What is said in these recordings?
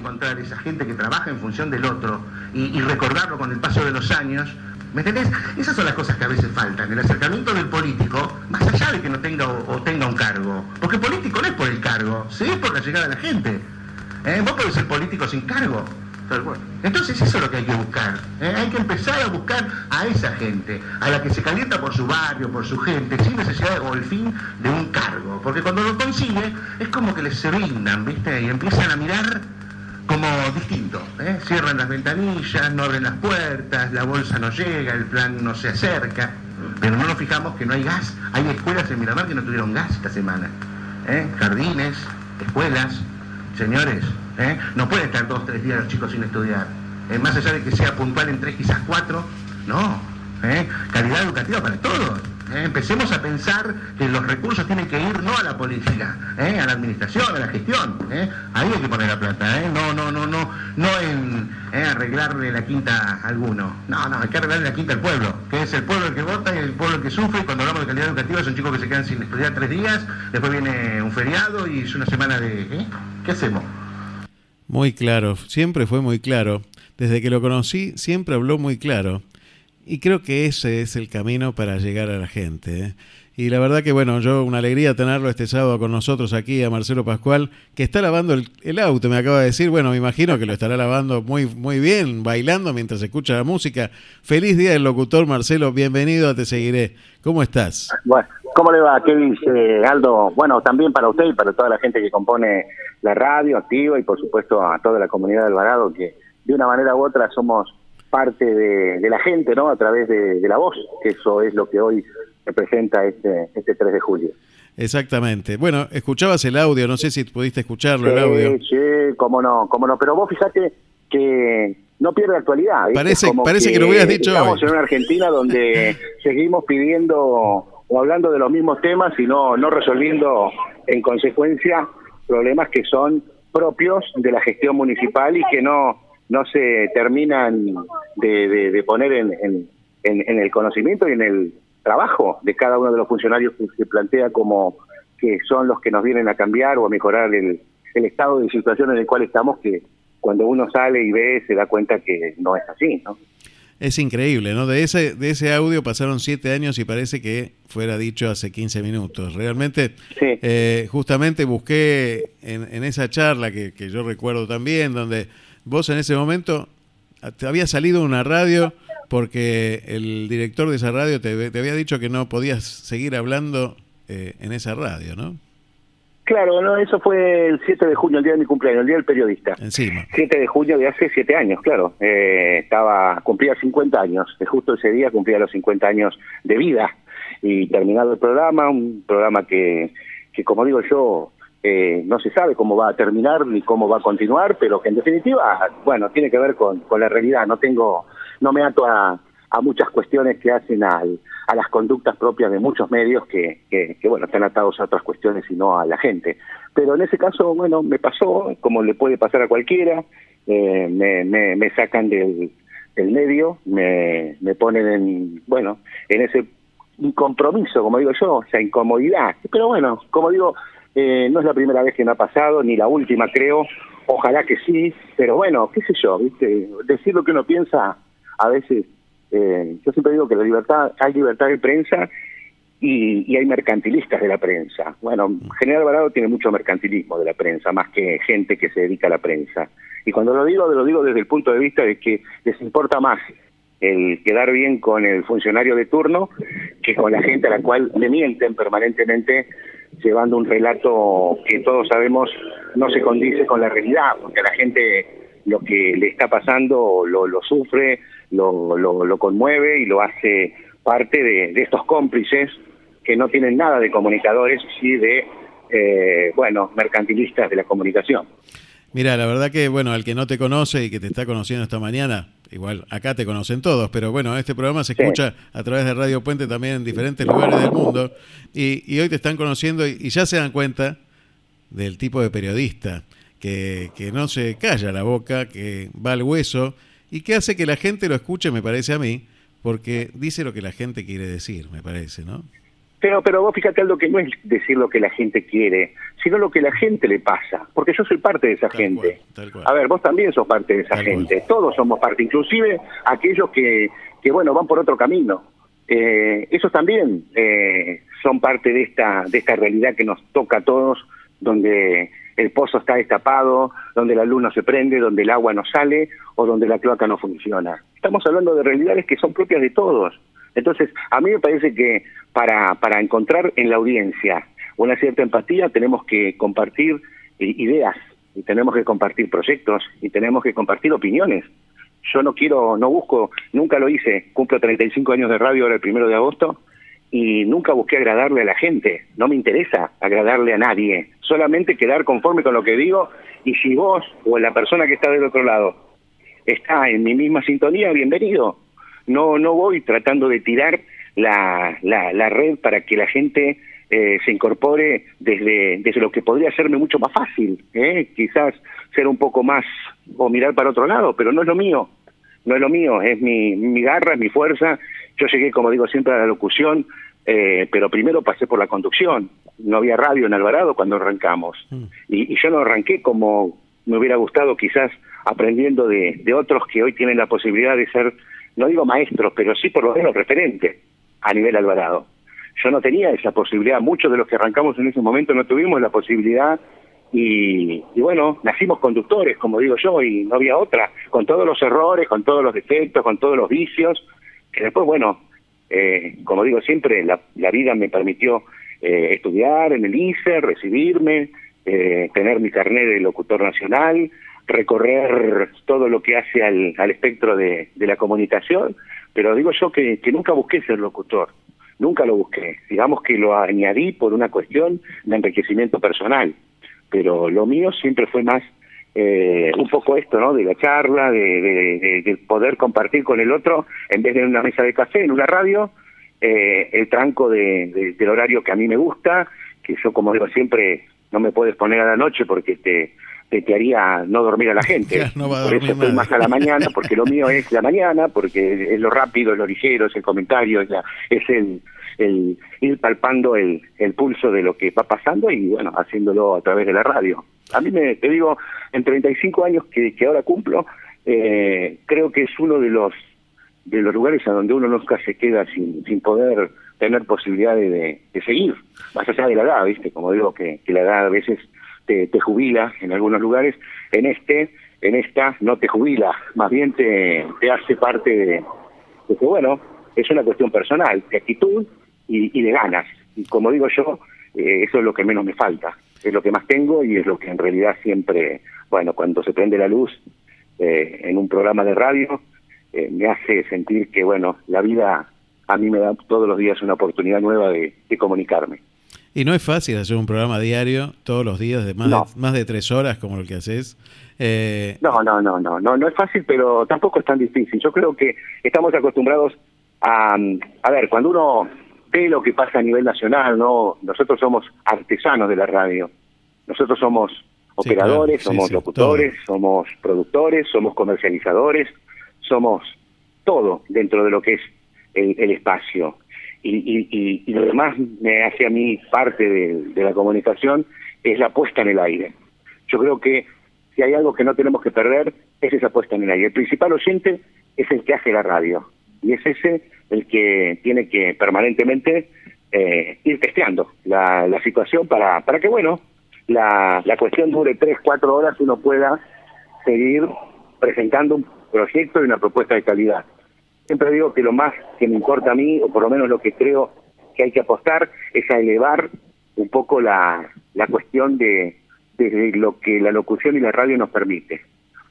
encontrar esa gente que trabaja en función del otro y, recordarlo con el paso de los años. ¿Me entendés? Esas son las cosas que a veces faltan. El acercamiento del político, más allá de que no tenga o, tenga un cargo. Porque político no es por el cargo, sí es por la llegada de la gente. ¿Eh? Vos podés ser político sin cargo. Entonces eso es lo que hay que buscar. ¿eh? Hay que empezar a buscar a esa gente, a la que se calienta por su barrio, por su gente, sin necesidad o el fin de un cargo. Porque cuando lo consigue es como que les se brindan, ¿viste? Y empiezan a mirar como distinto. ¿eh? Cierran las ventanillas, no abren las puertas, la bolsa no llega, el plan no se acerca. Pero no nos fijamos que no hay gas. Hay escuelas en Miramar que no tuvieron gas esta semana. ¿eh? Jardines, escuelas. Señores, ¿eh? No pueden estar dos tres días los chicos sin estudiar. Eh, más allá de que sea puntual en tres, quizás cuatro, no. ¿eh? Calidad educativa para todos. Empecemos a pensar que los recursos tienen que ir no a la política, a la administración, a la gestión. Ahí hay que poner la plata, no, no, no, no, no en arreglarle la quinta a alguno. No, no, hay que arreglarle la quinta al pueblo, que es el pueblo el que vota y el pueblo el que sufre. Y cuando hablamos de calidad educativa son chicos que se quedan sin estudiar tres días, después viene un feriado y es una semana de... ¿Qué hacemos? Muy claro, siempre fue muy claro. Desde que lo conocí, siempre habló muy claro. Y creo que ese es el camino para llegar a la gente. ¿eh? Y la verdad que, bueno, yo una alegría tenerlo este sábado con nosotros aquí, a Marcelo Pascual, que está lavando el, auto, me acaba de decir. Bueno, me imagino que lo estará lavando muy, muy bien, bailando mientras escucha la música. Feliz día del locutor, Marcelo. Bienvenido a Te Seguiré. ¿Cómo estás? Bueno, ¿cómo le va? ¿Qué dice Aldo? Bueno, también para usted y para toda la gente que compone la radio activa y por supuesto a toda la comunidad del Alvarado que de una manera u otra somos parte de, la gente, ¿no? A través de, la voz, que eso es lo que hoy representa este, este 3 de julio. Exactamente. Bueno, escuchabas el audio, no sé si pudiste escucharlo el audio. Sí, cómo no, cómo no, pero vos fíjate que no pierde actualidad. Parece, parece que, lo hubieras dicho Estamos en una Argentina donde seguimos pidiendo o hablando de los mismos temas y no, no resolviendo en consecuencia problemas que son propios de la gestión municipal y que no, no se terminan de, de, poner en, en, en, el conocimiento y en el trabajo de cada uno de los funcionarios que se plantea como que son los que nos vienen a cambiar o a mejorar el, el estado de situación en el cual estamos, que cuando uno sale y ve se da cuenta que no es así, ¿no? Es increíble, ¿no? De ese, de ese audio pasaron siete años y parece que fuera dicho hace 15 minutos. Realmente, eh, justamente busqué en, esa charla que, que, yo recuerdo también, donde vos en ese momento te había salido una radio porque el director de esa radio te, había dicho que no podías seguir hablando eh, en esa radio, ¿no? Claro, no, eso fue el 7 de junio, el día de mi cumpleaños, el día del periodista. Encima. 7 de junio de hace 7 años, claro. Eh, estaba cumplía 50 años, justo ese día cumplía los 50 años de vida. Y terminado el programa, un programa que, que como digo yo, eh, no se sabe cómo va a terminar ni cómo va a continuar, pero que en definitiva, bueno, tiene que ver con, con la realidad. No tengo, no me ato a, a muchas cuestiones que hacen al, a las conductas propias de muchos medios que, que, bueno, están atados a otras cuestiones y no a la gente. Pero en ese caso, bueno, me pasó, como le puede pasar a cualquiera, eh, me, me, me, sacan del, del medio, me, me ponen en, bueno, en ese compromiso, como digo yo, esa incomodidad. Pero bueno, como digo, eh, no es la primera vez que me ha pasado, ni la última creo, ojalá que sí, pero bueno, qué sé yo, ¿viste? decir lo que uno piensa a veces eh, yo siempre digo que la libertad, hay libertad de prensa y, hay mercantilistas de la prensa. Bueno, General Alvarado tiene mucho mercantilismo de la prensa, más que gente que se dedica a la prensa. Y cuando lo digo, lo digo desde el punto de vista de que les importa más el quedar bien con el funcionario de turno que con la gente a la cual le mienten permanentemente llevando un relato que todos sabemos no se condice con la realidad, porque la gente lo que le está pasando lo, sufre, lo, lo, conmueve y lo hace parte de, estos cómplices que no tienen nada de comunicadores, sí de, eh, bueno, mercantilistas de la comunicación. Mira, la verdad que, bueno, al que no te conoce y que te está conociendo esta mañana, igual acá te conocen todos, pero bueno, este programa se escucha a través de Radio Puente también en diferentes lugares del mundo y, y hoy te están conociendo y, ya se dan cuenta del tipo de periodista que, que no se calla la boca, que va al hueso y que hace que la gente lo escuche, me parece a mí, porque dice lo que la gente quiere decir, me parece, ¿no? Pero, pero vos fíjate algo que no es decir lo que la gente quiere, sino lo que la gente le pasa, porque yo soy parte de esa gente. A ver, vos también sos parte de esa gente, todos somos parte, inclusive aquellos que, que bueno, van por otro camino. Eh, esos también eh, son parte de esta, de esta realidad que nos toca a todos, donde el pozo está destapado, donde la luz no se prende, donde el agua no sale o donde la cloaca no funciona. Estamos hablando de realidades que son propias de todos. Entonces, a mí me parece que para, para encontrar en la audiencia una cierta empatía tenemos que compartir eh, ideas y tenemos que compartir proyectos y tenemos que compartir opiniones. Yo no quiero, no busco, nunca lo hice, cumplo 35 años de radio ahora el primero de agosto y nunca busqué agradarle a la gente, no me interesa agradarle a nadie, solamente quedar conforme con lo que digo y si vos o la persona que está del otro lado está en mi misma sintonía, bienvenido. No, no voy tratando de tirar la, la, red para que la gente eh, se incorpore desde, desde lo que podría serme mucho más fácil, ¿eh? quizás ser un poco más o mirar para otro lado, pero no es lo mío, no es lo mío, es mi, mi garra, es mi fuerza. Yo llegué, como digo siempre, a la locución, eh, pero primero pasé por la conducción. No había radio en Alvarado cuando arrancamos. Mm. Y, y, yo no arranqué como me hubiera gustado, quizás aprendiendo de, de otros que hoy tienen la posibilidad de ser, no digo maestros, pero sí por lo menos referentes a nivel Alvarado. Yo no tenía esa posibilidad, muchos de los que arrancamos en ese momento no tuvimos la posibilidad y, bueno, nacimos conductores, como digo yo, y no había otra, con todos los errores, con todos los defectos, con todos los vicios, que después, bueno, eh, como digo siempre, la, vida me permitió eh, estudiar en el ICE, recibirme, eh, tener mi carnet de locutor nacional, recorrer todo lo que hace al, al espectro de, de la comunicación, pero digo yo que, que nunca busqué ser locutor, nunca lo busqué, digamos que lo añadí por una cuestión de enriquecimiento personal, pero lo mío siempre fue más eh, un poco esto, ¿no? De la charla, de, de, poder compartir con el otro, en vez de una mesa de café, en una radio, eh, el tranco de, del horario que a mí me gusta, que yo como digo siempre, no me puedes poner a la noche porque te te, haría no dormir a la gente. por eso estoy más a la mañana, porque lo mío es la mañana, porque es lo rápido, el orillero, es el comentario, es, es el, el ir palpando el, el pulso de lo que va pasando y bueno, haciéndolo a través de la radio. A mí me, te digo, en 35 años que, que ahora cumplo, eh, creo que es uno de los de los lugares a donde uno nunca se queda sin, sin poder tener posibilidades de, de seguir, más allá de la edad, ¿viste? Como digo, que, que la edad a veces te, jubila en algunos lugares, en este, en esta no te jubila, más bien te, te hace parte de, que, bueno, es una cuestión personal, de actitud y, de ganas. Y como digo yo, eh, eso es lo que menos me falta, es lo que más tengo y es lo que en realidad siempre, bueno, cuando se prende la luz eh, en un programa de radio, eh, me hace sentir que, bueno, la vida a mí me da todos los días una oportunidad nueva de comunicarme. Y no es fácil hacer un programa diario todos los días de más, de, más de tres horas como el que haces. Eh... No, no, no, no, no, no es fácil, pero tampoco es tan difícil. Yo creo que estamos acostumbrados a, a ver, cuando uno ve lo que pasa a nivel nacional, no, nosotros somos artesanos de la radio. Nosotros somos operadores, somos locutores, somos productores, somos comercializadores, somos todo dentro de lo que es el, el espacio y, y, lo demás me hace a mí parte de, la comunicación es la puesta en el aire. Yo creo que si hay algo que no tenemos que perder es esa puesta en el aire. El principal oyente es el que hace la radio y es ese el que tiene que permanentemente eh, ir testeando la, la situación para, para que, bueno, la, la cuestión dure tres, cuatro horas y uno pueda seguir presentando un proyecto y una propuesta de calidad siempre digo que lo más que me importa a mí, o por lo menos lo que creo que hay que apostar, es a elevar un poco la, la cuestión de, de lo que la locución y la radio nos permite.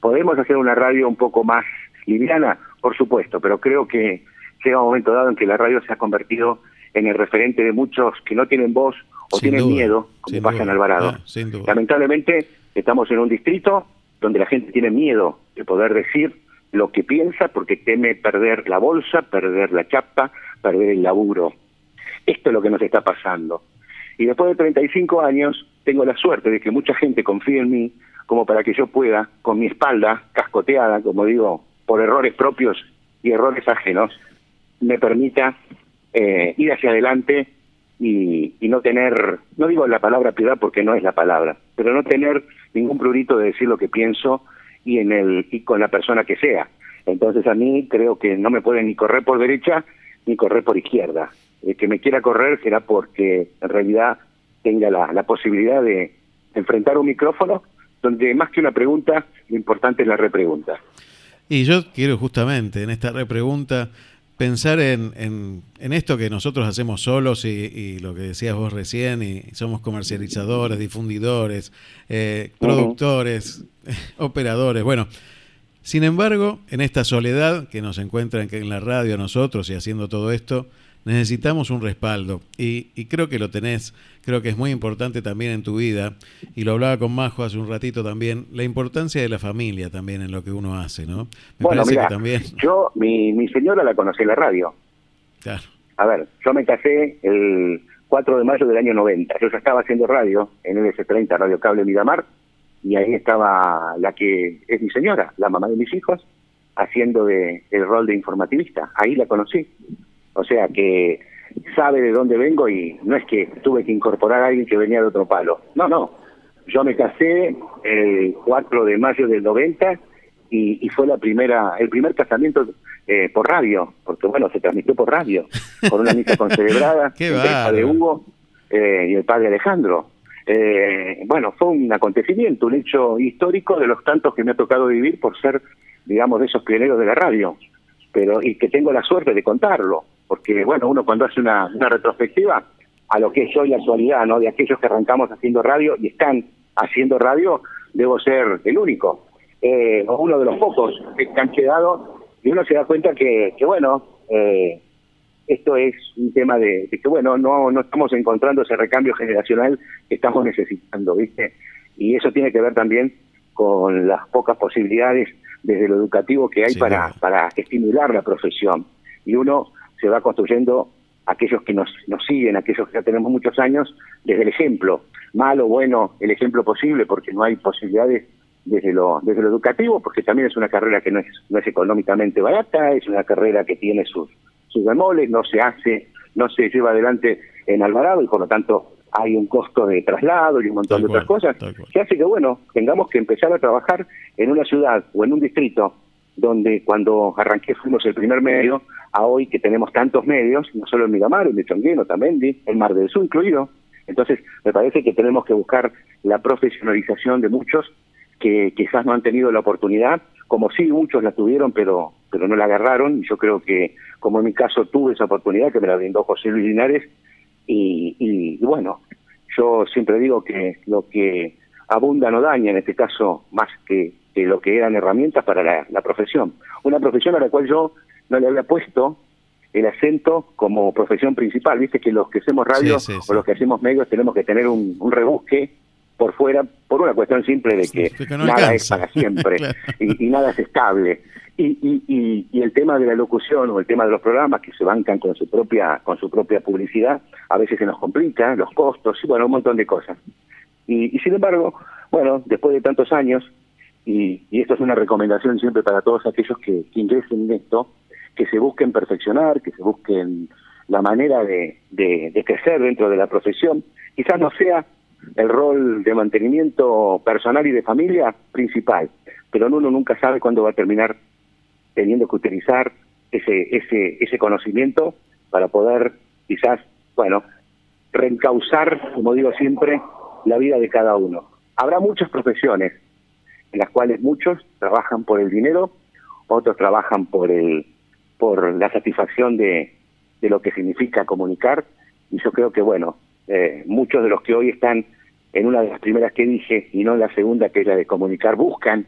¿Podemos hacer una radio un poco más liviana? Por supuesto, pero creo que llega un momento dado en que la radio se ha convertido en el referente de muchos que no tienen voz o tienen miedo, como pasa en Alvarado. Ah, Lamentablemente estamos en un distrito donde la gente tiene miedo de poder decir lo que piensa porque teme perder la bolsa, perder la chapa, perder el laburo. Esto es lo que nos está pasando. Y después de 35 años, tengo la suerte de que mucha gente confíe en mí como para que yo pueda, con mi espalda cascoteada, como digo, por errores propios y errores ajenos, me permita eh, ir hacia adelante y, no tener, no digo la palabra piedad porque no es la palabra, pero no tener ningún prurito de decir lo que pienso y en el y con la persona que sea. Entonces a mí creo que no me pueden ni correr por derecha ni correr por izquierda. El que me quiera correr será porque en realidad tenga la, la posibilidad de enfrentar un micrófono donde más que una pregunta, lo importante es la repregunta. Y yo quiero justamente en esta repregunta pensar en, en, esto que nosotros hacemos solos y, lo que decías vos recién, y somos comercializadores, difundidores, eh, productores, operadores. Bueno, sin embargo, en esta soledad que nos encuentra en la radio nosotros y haciendo todo esto, necesitamos un respaldo y, creo que lo tenés, creo que es muy importante también en tu vida y lo hablaba con Majo hace un ratito también, la importancia de la familia también en lo que uno hace, ¿no? Me bueno, mira, también... yo, mi, mi señora la conocí en la radio. Claro. A ver, yo me casé el 4 de mayo del año 90, yo ya estaba haciendo radio en LS30, Radio Cable Miramar, y ahí estaba la que es mi señora, la mamá de mis hijos, haciendo de, el rol de informativista, ahí la conocí. O sea que sabe de dónde vengo y no es que tuve que incorporar a alguien que venía de otro palo. No, no. Yo me casé el 4 de mayo del 90 y, y fue la primera, el primer casamiento eh, por radio, porque bueno, se transmitió por radio, con una misa concelebrada, el padre Hugo eh, y el padre Alejandro. Eh, bueno, fue un acontecimiento, un hecho histórico de los tantos que me ha tocado vivir por ser, digamos, de esos pioneros de la radio, pero y que tengo la suerte de contarlo porque bueno, uno cuando hace una, retrospectiva a lo que es hoy la actualidad, ¿no? De aquellos que arrancamos haciendo radio y están haciendo radio, debo ser el único, eh, o uno de los pocos que han quedado, y uno se da cuenta que, que bueno, eh, esto es un tema de, que, bueno, no, no estamos encontrando ese recambio generacional que estamos necesitando, ¿viste? Y eso tiene que ver también con las pocas posibilidades desde lo educativo que hay para, para estimular la profesión. Y uno se va construyendo aquellos que nos, nos siguen, aquellos que ya tenemos muchos años, desde el ejemplo, malo, bueno, el ejemplo posible, porque no hay posibilidades desde lo, desde lo educativo, porque también es una carrera que no es, no es económicamente barata, es una carrera que tiene sus, sus bemoles, no se hace, no se lleva adelante en Alvarado y por lo tanto hay un costo de traslado y un montón de otras cosas, que hace que, bueno, tengamos que empezar a trabajar en una ciudad o en un distrito donde cuando arranqué fuimos el primer medio, a hoy que tenemos tantos medios, no solo en Miramar, en Chonguino, también, en Mar del Sur incluido. Entonces, me parece que tenemos que buscar la profesionalización de muchos que quizás no han tenido la oportunidad, como sí muchos la tuvieron, pero pero no la agarraron. Yo creo que, como en mi caso tuve esa oportunidad, que me la brindó José Luis Linares, y, y, bueno, yo siempre digo que lo que abunda no daña, en este caso, más que, que lo que eran herramientas para la profesión. Una profesión a la cual yo no le había puesto el acento como profesión principal. Viste que los que hacemos radio o los que hacemos medios tenemos que tener un, rebusque por fuera por una cuestión simple de que, nada es para siempre y, nada es estable. Y, y, y, el tema de la locución o el tema de los programas que se bancan con su propia con su propia publicidad a veces se nos complica, los costos y bueno, un montón de cosas. Y, sin embargo, bueno, después de tantos años, y, esto es una recomendación siempre para todos aquellos que, que ingresen en esto, que se busquen perfeccionar, que se busquen la manera de, crecer dentro de la profesión. Quizás no sea el rol de mantenimiento personal y de familia principal, pero uno nunca sabe cuándo va a terminar teniendo que utilizar ese, ese, ese conocimiento para poder quizás, bueno, reencauzar, como digo siempre, la vida de cada uno. Habrá muchas profesiones en las cuales muchos trabajan por el dinero, otros trabajan por el por la satisfacción de, de lo que significa comunicar y yo creo que bueno, eh, muchos de los que hoy están en una de las primeras que dije y no en la segunda que es la de comunicar, buscan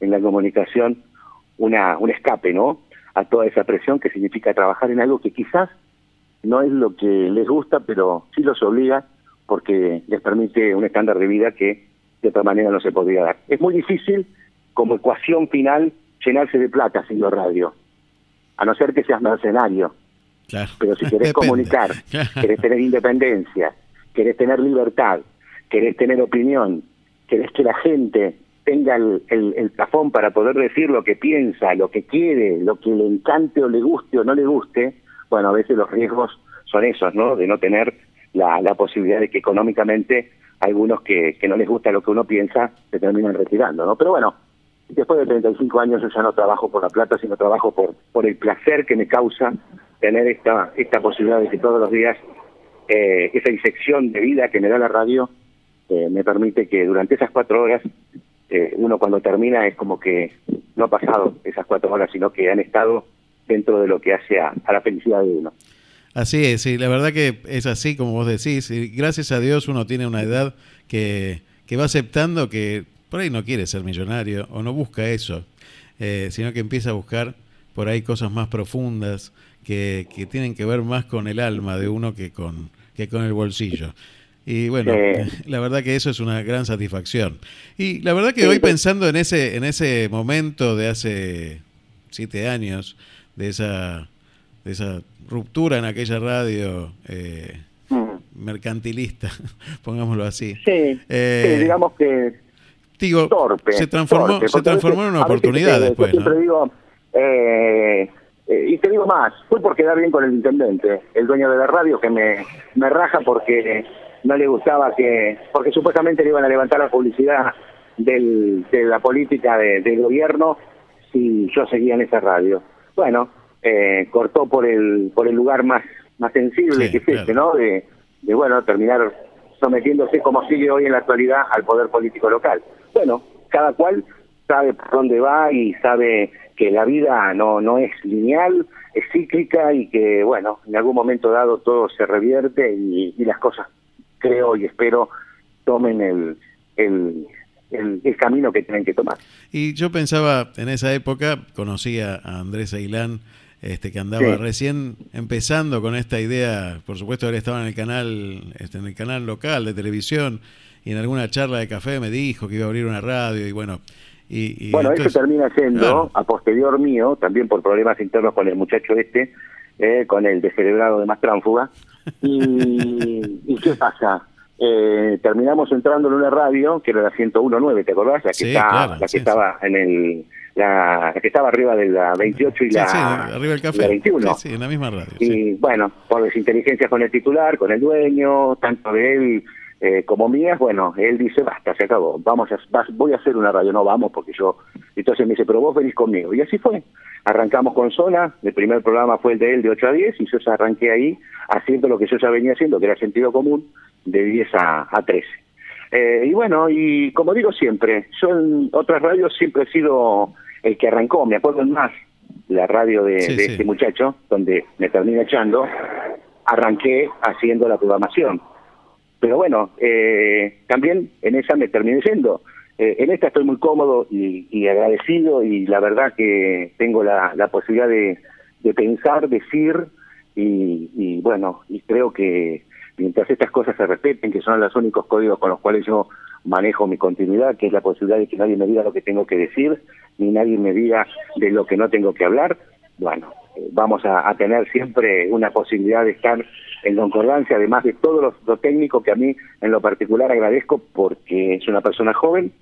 en la comunicación una, un escape, ¿no? A toda esa presión que significa trabajar en algo que quizás no es lo que les gusta, pero sí los obliga porque les permite un estándar de vida que de otra manera no se podría dar. Es muy difícil como ecuación final llenarse de plata haciendo radio a no ser que seas mercenario. Pero si querés comunicar, querés tener independencia, querés tener libertad, querés tener opinión, querés que la gente tenga el, el, plafón para poder decir lo que piensa, lo que quiere, lo que le encante o le guste o no le guste, bueno, a veces los riesgos son esos, ¿no? De no tener la, la posibilidad de que económicamente algunos que, que no les gusta lo que uno piensa se terminan retirando, ¿no? Pero bueno, después de 35 años yo ya no trabajo por la plata, sino trabajo por, por el placer que me causa tener esta, esta posibilidad de que todos los días eh, esa disección de vida que me da la radio eh, me permite que durante esas cuatro horas eh, uno cuando termina es como que no ha pasado esas cuatro horas, sino que han estado dentro de lo que hace a, la felicidad de uno. Así es, sí, la verdad que es así como vos decís. Y gracias a Dios uno tiene una edad que, que va aceptando que por ahí no quiere ser millonario o no busca eso, eh, sino que empieza a buscar por ahí cosas más profundas que, que, tienen que ver más con el alma de uno que con, que con el bolsillo. Y bueno, la verdad que eso es una gran satisfacción. Y la verdad que hoy pensando en ese, en ese momento de hace siete años, de esa, de esa ruptura en aquella radio eh, mm. mercantilista, pongámoslo así. Sí, eh, digamos que digo, torpe, se transformó, se transformó en una oportunidad después. Yo siempre digo, eh, eh, y te digo más, fue por quedar bien con el intendente, el dueño de la radio, que me, me raja porque no le gustaba que, porque supuestamente le iban a levantar la publicidad del, de la política de, del gobierno si yo seguía en esa radio. Bueno, eh, cortó por el por el lugar más más sensible que es este, ¿no? De, de, bueno, terminar sometiéndose como sigue hoy en la actualidad al poder político local. Bueno, cada cual sabe por dónde va y sabe que la vida no no es lineal, es cíclica y que, bueno, en algún momento dado todo se revierte y, y las cosas creo y espero tomen el, el, el, camino que tienen que tomar. Y yo pensaba, en esa época, conocí a Andrés Ailán, este, que andaba recién empezando con esta idea, por supuesto él estaba en el canal, este, en el canal local de televisión, y en alguna charla de café me dijo que iba a abrir una radio, y bueno, y, bueno, eso termina siendo, a posterior mío, también por problemas internos con el muchacho este, eh, con el descerebrado de más tránfuga, y, ¿y qué pasa? Eh, terminamos entrando en una radio que era la 101.9, ¿te acordás? La que, la que estaba en el la, que estaba arriba de la 28 y la, arriba del café. 21. Sí, en la misma radio. Y bueno, por desinteligencia con el titular, con el dueño, tanto de él eh, como mías, bueno, él dice, basta, se acabó, vamos a, voy a hacer una radio, no vamos porque yo, entonces me dice, pero vos venís conmigo, y así fue, arrancamos con Zona, el primer programa fue el de él de 8 a 10, y yo ya arranqué ahí haciendo lo que yo ya venía haciendo, que era sentido común, de 10 a, a 13. Eh, y bueno, y como digo siempre, yo en otras radios siempre he sido el que arrancó, me acuerdo más, la radio de, de este muchacho, donde me termina echando, arranqué haciendo la programación pero bueno, eh, también en esa me terminé yendo. Eh, en esta estoy muy cómodo y, agradecido y la verdad que tengo la, posibilidad de, pensar, decir y, y, bueno, y creo que mientras estas cosas se respeten, que son los únicos códigos con los cuales yo manejo mi continuidad, que es la posibilidad de que nadie me diga lo que tengo que decir, ni nadie me diga de lo que no tengo que hablar, bueno, vamos a, tener siempre una posibilidad de estar en concordancia, además de todo lo, lo, técnico que a mí en lo particular agradezco porque es una persona joven,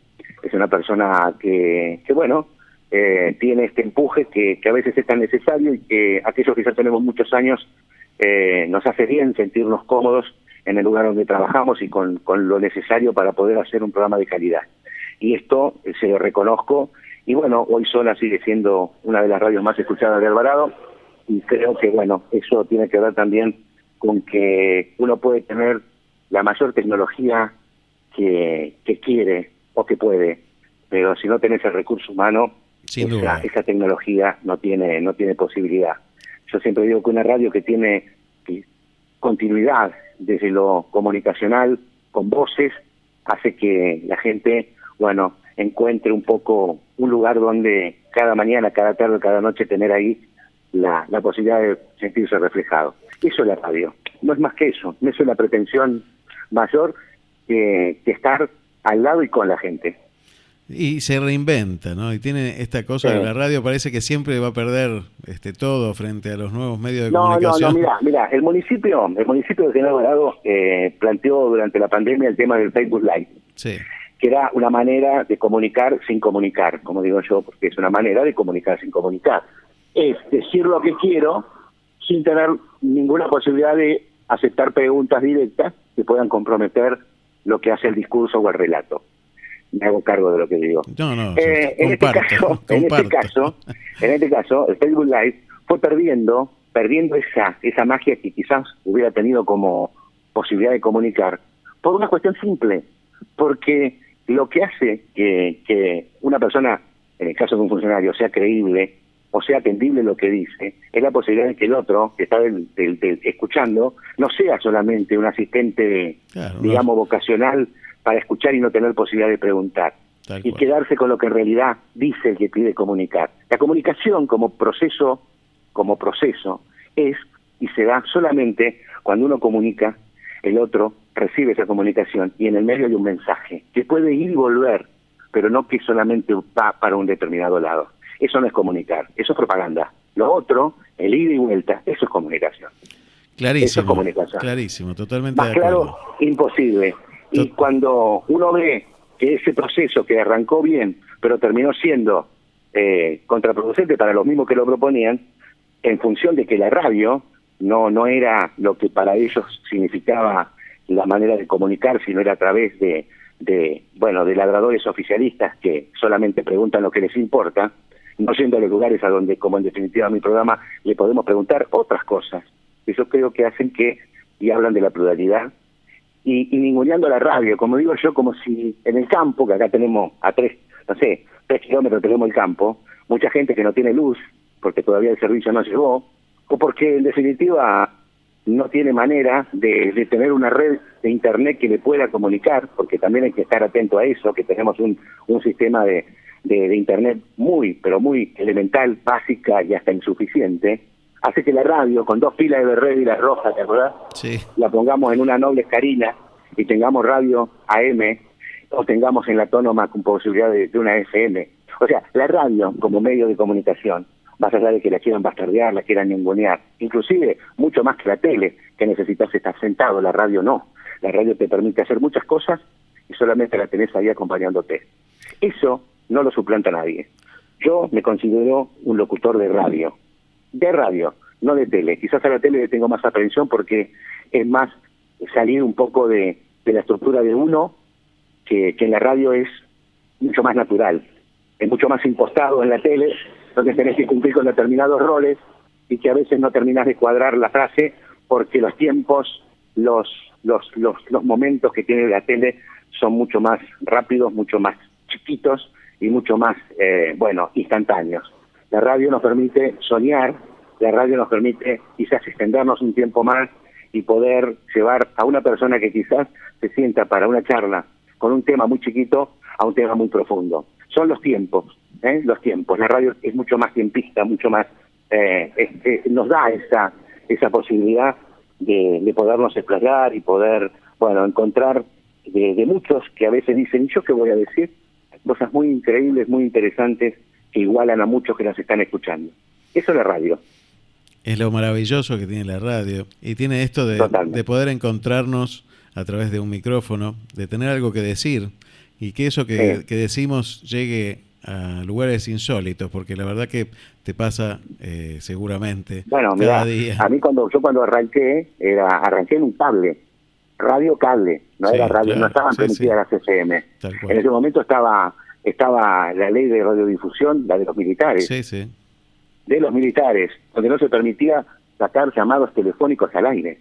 es una persona que, que bueno, eh, tiene este empuje que, que, a veces es tan necesario y que aquellos que ya tenemos muchos años eh, nos hace bien sentirnos cómodos en el lugar donde trabajamos y con, con lo necesario para poder hacer un programa de calidad. Y esto eh, se lo reconozco y bueno, hoy Sola sigue siendo una de las radios más escuchadas de Alvarado y creo que bueno, eso tiene que ver también con que uno puede tener la mayor tecnología que, que quiere o que puede, pero si no tenés el recurso humano, esa, esa, tecnología no tiene no tiene posibilidad. Yo siempre digo que una radio que tiene continuidad desde lo comunicacional con voces hace que la gente, bueno, encuentre un poco un lugar donde cada mañana, cada tarde, cada noche tener ahí la, la posibilidad de sentirse reflejado. Eso es la radio. No es más que eso. No es una pretensión mayor que, que estar al lado y con la gente. Y se reinventa, ¿no? Y tiene esta cosa de la radio, parece que siempre va a perder este todo frente a los nuevos medios de comunicación. No, no, mira, mira, el municipio, el municipio de General Dorado eh, planteó durante la pandemia el tema del Facebook Live. Sí. Que era una manera de comunicar sin comunicar, como digo yo, porque es una manera de comunicar sin comunicar. Es decir lo que quiero sin tener ninguna posibilidad de aceptar preguntas directas que puedan comprometer lo que hace el discurso o el relato. Me hago cargo de lo que digo. Eh, en, este caso, en este caso, en este caso, el Facebook Live fue perdiendo, perdiendo esa, esa magia que quizás hubiera tenido como posibilidad de comunicar, por una cuestión simple, porque lo que hace que, que una persona, en el caso de un funcionario, sea creíble o sea atendible lo que dice, es la posibilidad de que el otro, que está escuchando, no sea solamente un asistente, digamos, vocacional para escuchar y no tener posibilidad de preguntar. y quedarse con lo que en realidad dice el que pide comunicar. La comunicación como proceso, como proceso, es y se da solamente cuando uno comunica, el otro recibe esa comunicación y en el medio hay un mensaje que puede ir y volver, pero no que solamente va para un determinado lado. Eso no es comunicar, eso es propaganda. Lo otro, el ida y vuelta, eso es comunicación. Clarísimo. Eso es comunicación. Clarísimo, totalmente. Más claro, imposible. Y cuando uno ve que ese proceso que arrancó bien, pero terminó siendo eh, contraproducente para los mismos que lo proponían, en función de que la radio no, no era lo que para ellos significaba la manera de comunicar, sino era a través de, de bueno, de ladradores oficialistas que solamente preguntan lo que les importa, no siendo los lugares a donde, como en definitiva mi programa, le podemos preguntar otras cosas. Eso creo que hacen que, y hablan de la pluralidad, y, y ninguneando la radio, como digo yo, como si en el campo, que acá tenemos a tres, no sé, tres kilómetros tenemos el campo, mucha gente que no tiene luz, porque todavía el servicio no llegó, o porque en definitiva no tiene manera de, de, tener una red de internet que le pueda comunicar, porque también hay que estar atento a eso, que tenemos un, un sistema de, de, Internet muy, pero muy elemental, básica y hasta insuficiente, hace que la radio, con dos pilas de verde y la roja, ¿te acuerdas? Sí. La pongamos en una noble escarina y tengamos radio AM o tengamos en la autónoma con posibilidad de, una FM. O sea, la radio como medio de comunicación, más allá de que la quieran bastardear, la quieran ningunear, inclusive mucho más que la tele, que necesitas estar sentado, la radio no. La radio te permite hacer muchas cosas y solamente la tenés ahí acompañándote. Eso no lo suplanta nadie. Yo me considero un locutor de radio, de radio, no de tele. Quizás a la tele le tengo más atención porque es más salir un poco de, la estructura de uno, que, en la radio es mucho más natural, es mucho más impostado en la tele, donde tenés que cumplir con determinados roles y que a veces no terminás de cuadrar la frase porque los tiempos, los, los, los, los momentos que tiene la tele son mucho más rápidos, mucho más chiquitos y mucho más, eh, bueno, instantáneos. La radio nos permite soñar, la radio nos permite quizás extendernos un tiempo más y poder llevar a una persona que quizás se sienta para una charla con un tema muy chiquito a un tema muy profundo. Son los tiempos, ¿eh? los tiempos. La radio es mucho más tiempista, mucho más, eh, nos da esa, esa posibilidad de, de podernos explayar y poder, bueno, encontrar de muchos que a veces dicen, ¿yo qué voy a decir? Cosas muy increíbles, muy interesantes, que igualan a muchos que las están escuchando. Eso es la radio. Es lo maravilloso que tiene la radio. Y tiene esto de, de poder encontrarnos a través de un micrófono, de tener algo que decir y que eso que, decimos llegue a lugares insólitos, porque la verdad que te pasa eh, seguramente bueno, cada día. A mí cuando yo cuando arranqué, era arranqué en un cable, radio cable, no era radio, no estaban permitidas las FM. En ese momento estaba estaba la ley de radiodifusión, la de los militares. De los militares, donde no se permitía sacar llamados telefónicos al aire.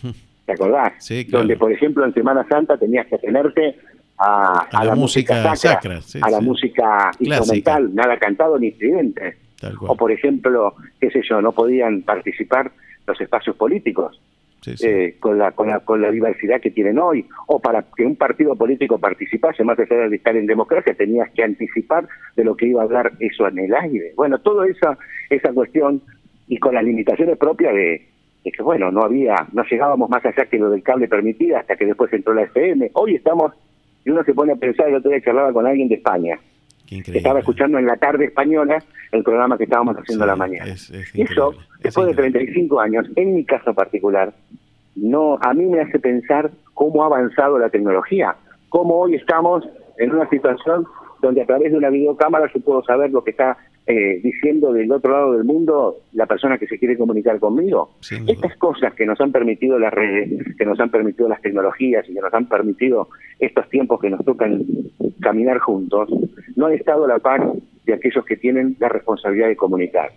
¿Te acordás? Donde, por ejemplo, en Semana Santa tenías que atenerte a, la, música, sacra, a la música instrumental, nada cantado ni estridente. O, por ejemplo, qué sé yo, no podían participar los espacios políticos eh, con, la, con, la, con la diversidad que tienen hoy, o para que un partido político participase, más allá de estar en democracia, tenías que anticipar de lo que iba a hablar eso en el aire. Bueno, toda esa, esa cuestión, y con las limitaciones propias de, que, bueno, no había, no llegábamos más allá que lo del cable permitida hasta que después entró la FM. Hoy estamos, y uno se pone a pensar, el otro día charlaba con alguien de España, estaba escuchando en la tarde española el programa que estábamos haciendo la mañana. y eso, después de 35 años, en mi caso particular, no a mí me hace pensar cómo ha avanzado la tecnología, cómo hoy estamos en una situación donde a través de una videocámara yo puedo saber lo que está eh, diciendo del otro lado del mundo la persona que se quiere comunicar conmigo. Estas cosas que nos han permitido las redes, que nos han permitido las tecnologías y que nos han permitido estos tiempos que nos tocan caminar juntos, no han estado a la par de aquellos que tienen la responsabilidad de comunicar.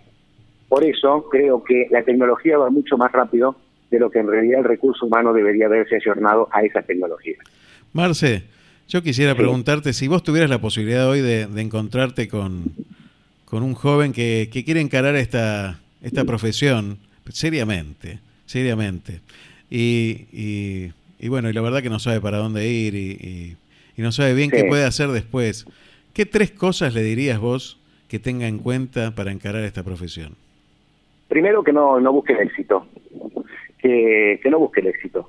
Por eso creo que la tecnología va mucho más rápido de lo que en realidad el recurso humano debería haberse ayornado a esas tecnologías. Marce, yo quisiera preguntarte si vos tuvieras la posibilidad hoy de, encontrarte con, con, un joven que, quiere encarar esta, esta profesión seriamente, seriamente. Y, y, bueno, y la verdad que no sabe para dónde ir y, no sabe bien qué puede hacer después. ¿Qué tres cosas le dirías vos que tenga en cuenta para encarar esta profesión? Primero que no, no busque el éxito, que, que no busque el éxito.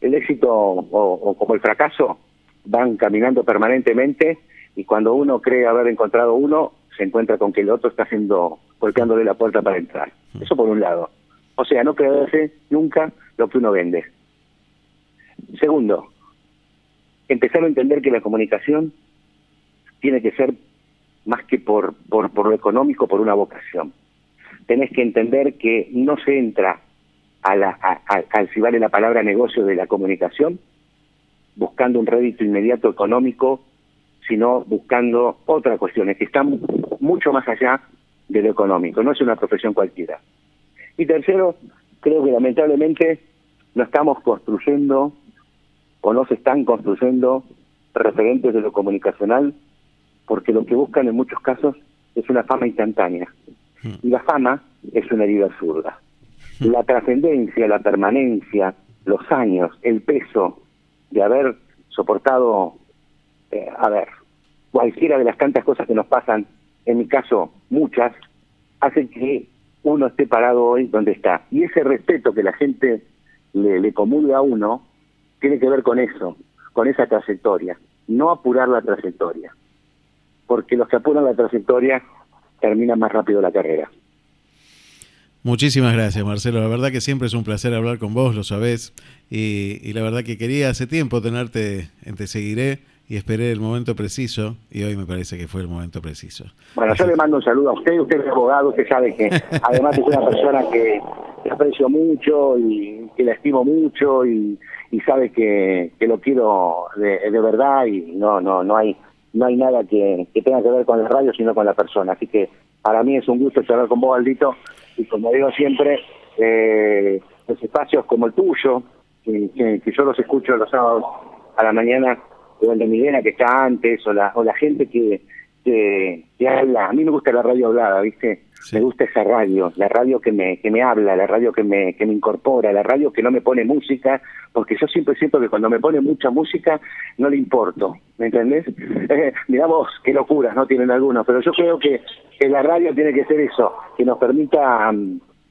El éxito o como el fracaso van caminando permanentemente y cuando uno cree haber encontrado uno, se encuentra con que el otro está haciendo, golpeándole la puerta para entrar. Mm. Eso por un lado. O sea, no creerse nunca lo que uno vende. Segundo, empezar a entender que la comunicación tiene que ser más que por, por, por lo económico, por una vocación. Tenés que entender que no se entra a la, al si vale la palabra negocio de la comunicación, buscando un rédito inmediato económico, sino buscando otras cuestiones que están mucho más allá de lo económico, no es una profesión cualquiera. Y tercero, creo que lamentablemente no estamos construyendo o no se están construyendo referentes de lo comunicacional porque lo que buscan en muchos casos es una fama instantánea. Hmm. Y la fama es una herida absurda. Hmm. La trascendencia, la permanencia, los años, el peso de haber soportado, eh, a ver, cualquiera de las tantas cosas que nos pasan, en mi caso muchas, hacen que uno esté parado hoy donde está. Y ese respeto que la gente le, comulga a uno tiene que ver con eso, con esa trayectoria, no apurar la trayectoria, porque los que apuran la trayectoria terminan más rápido la carrera. Muchísimas gracias, Marcelo. La verdad que siempre es un placer hablar con vos, lo sabés. Y, la verdad que quería hace tiempo tenerte en Te Seguiré y esperé el momento preciso y hoy me parece que fue el momento preciso. Bueno, yo le mando un saludo a usted, usted es abogado, usted sabe que además es una persona que, aprecio mucho y que la estimo mucho y, sabe que, lo quiero de, verdad y no no no hay no hay nada que, que tenga que ver con la radio sino con la persona. Así que para mí es un gusto charlar con vos, Aldito, y como digo siempre, eh, los espacios como el tuyo, que, yo los escucho los sábados a la mañana, o el de Milena que está antes, o la, o la gente que, que, habla, a mí me gusta la radio hablada, ¿viste? Me gusta esa radio, la radio que me, que me habla, la radio que me, que me incorpora, la radio que no me pone música, porque yo siempre siento que cuando me pone mucha música no le importo, ¿me entendés? Eh, digamos, qué locuras no tienen algunos, pero yo creo que, que la radio tiene que ser eso, que nos permita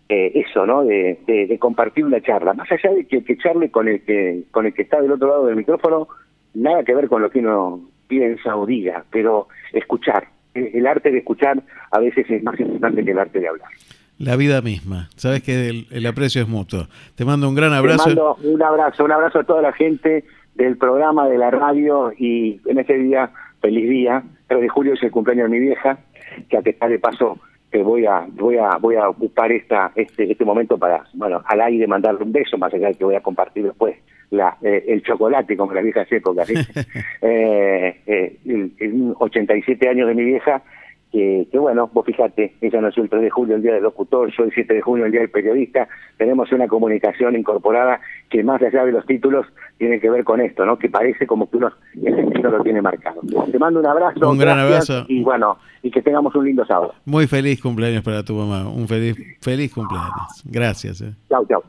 eh, eso, ¿no? De, de, compartir una charla, más allá de que, que charle con el que, con el que está del otro lado del micrófono, nada que ver con lo que uno piensa o diga, pero escuchar, el arte de escuchar a veces es más importante que el arte de hablar. La vida misma. Sabes que el, aprecio es mutuo. Te mando un gran abrazo. Te mando un abrazo, un abrazo a toda la gente del programa de la radio y en este día, feliz día. 3 de julio es el cumpleaños de mi vieja, que a pesar de paso que voy a voy a voy a ocupar esta este este momento para bueno al aire mandarle un beso más allá de que voy a compartir después la, eh, el chocolate como la vieja épocas eh, eh, el, 87 años de mi vieja que, que, bueno, vos fíjate, ella nació el 3 de julio, el día del locutor, yo el 7 de junio, el día del periodista, tenemos una comunicación incorporada que más allá de los títulos tiene que ver con esto, ¿no? Que parece como que uno el lo tiene marcado. Te mando un abrazo. Un gran abrazo. Y bueno, y que tengamos un lindo sábado. Muy feliz cumpleaños para tu mamá, un feliz, feliz cumpleaños. Gracias. Eh. Chao, chao.